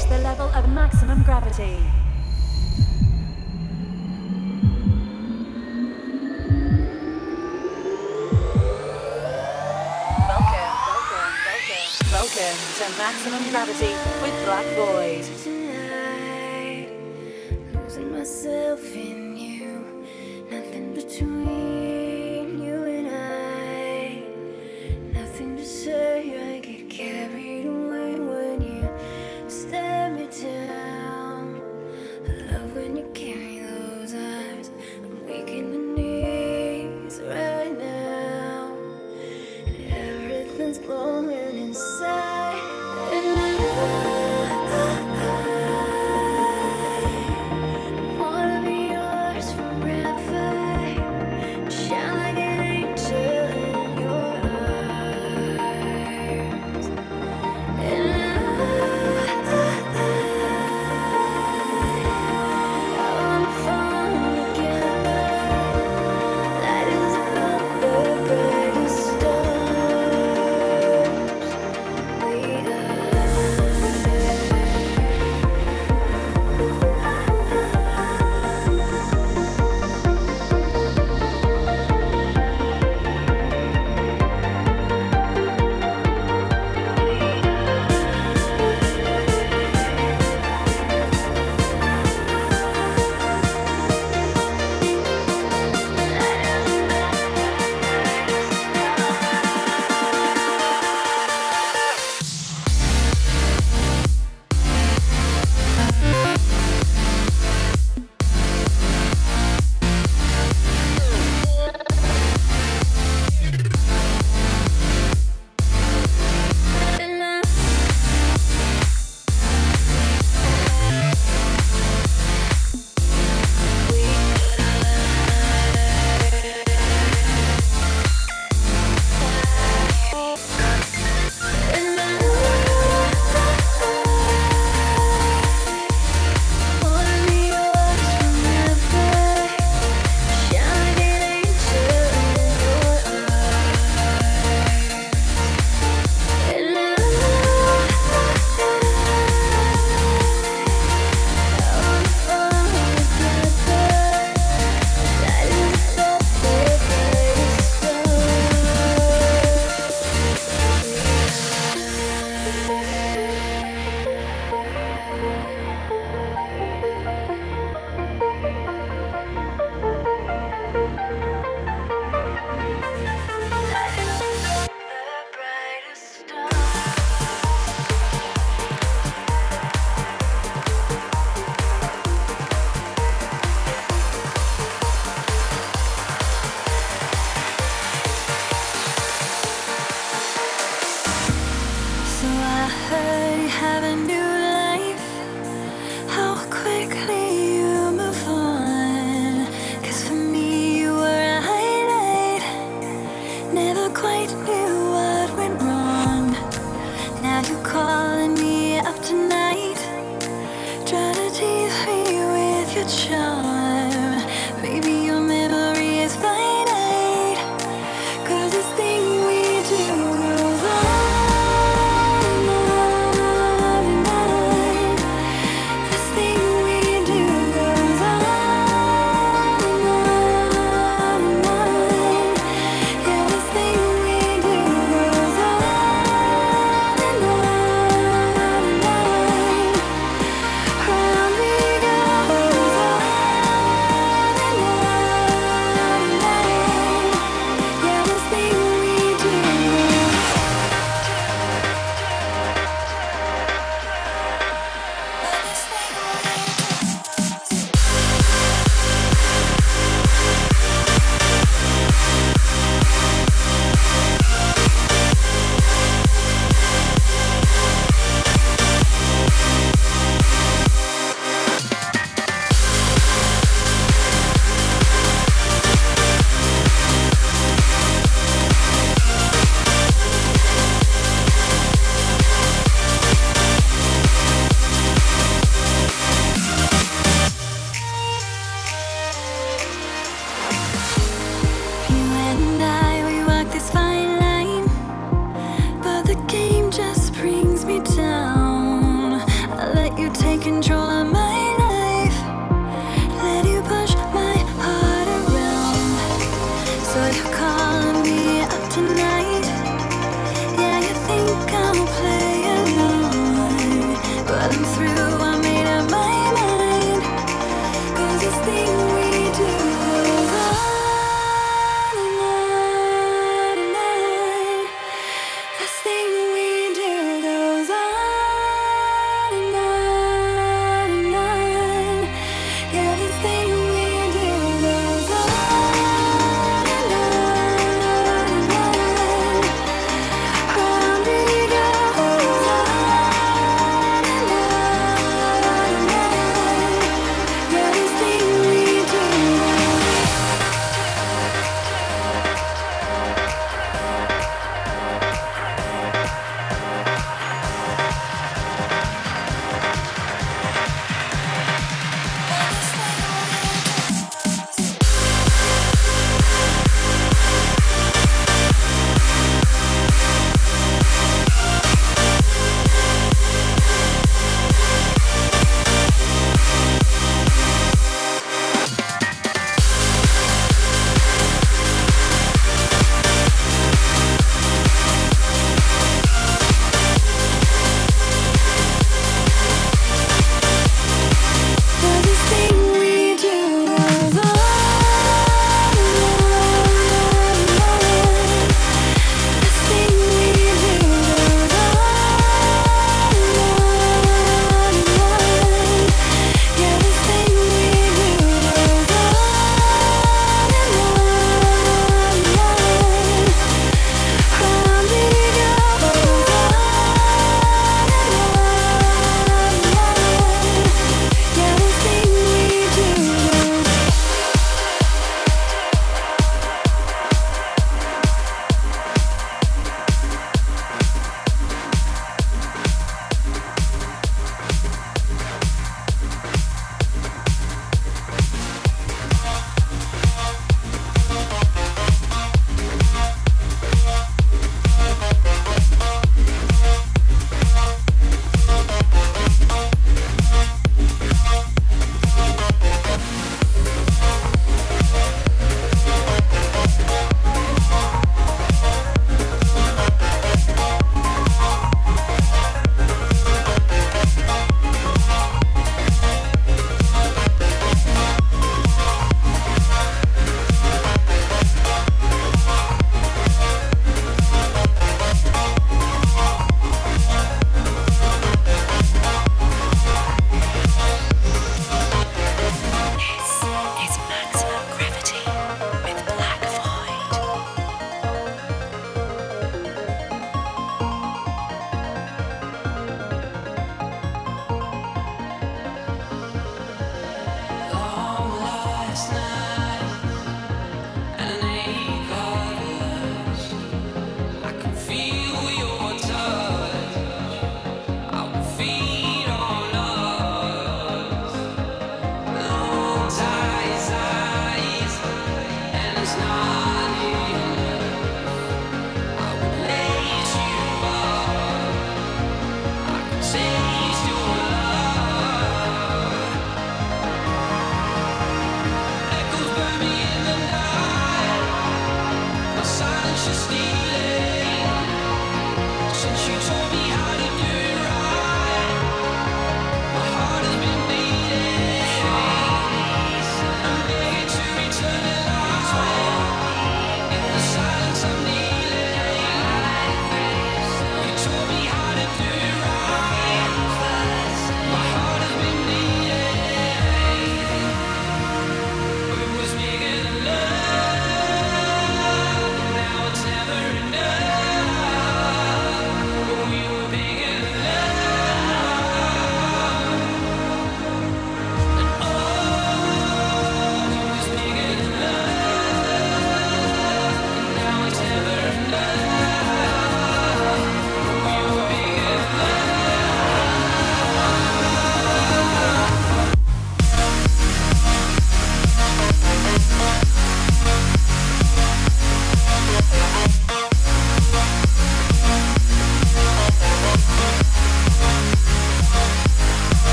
reach the level of maximum gravity. Welcome, welcome, welcome, welcome to maximum gravity with Black Void. Tonight, losing myself in you, nothing between.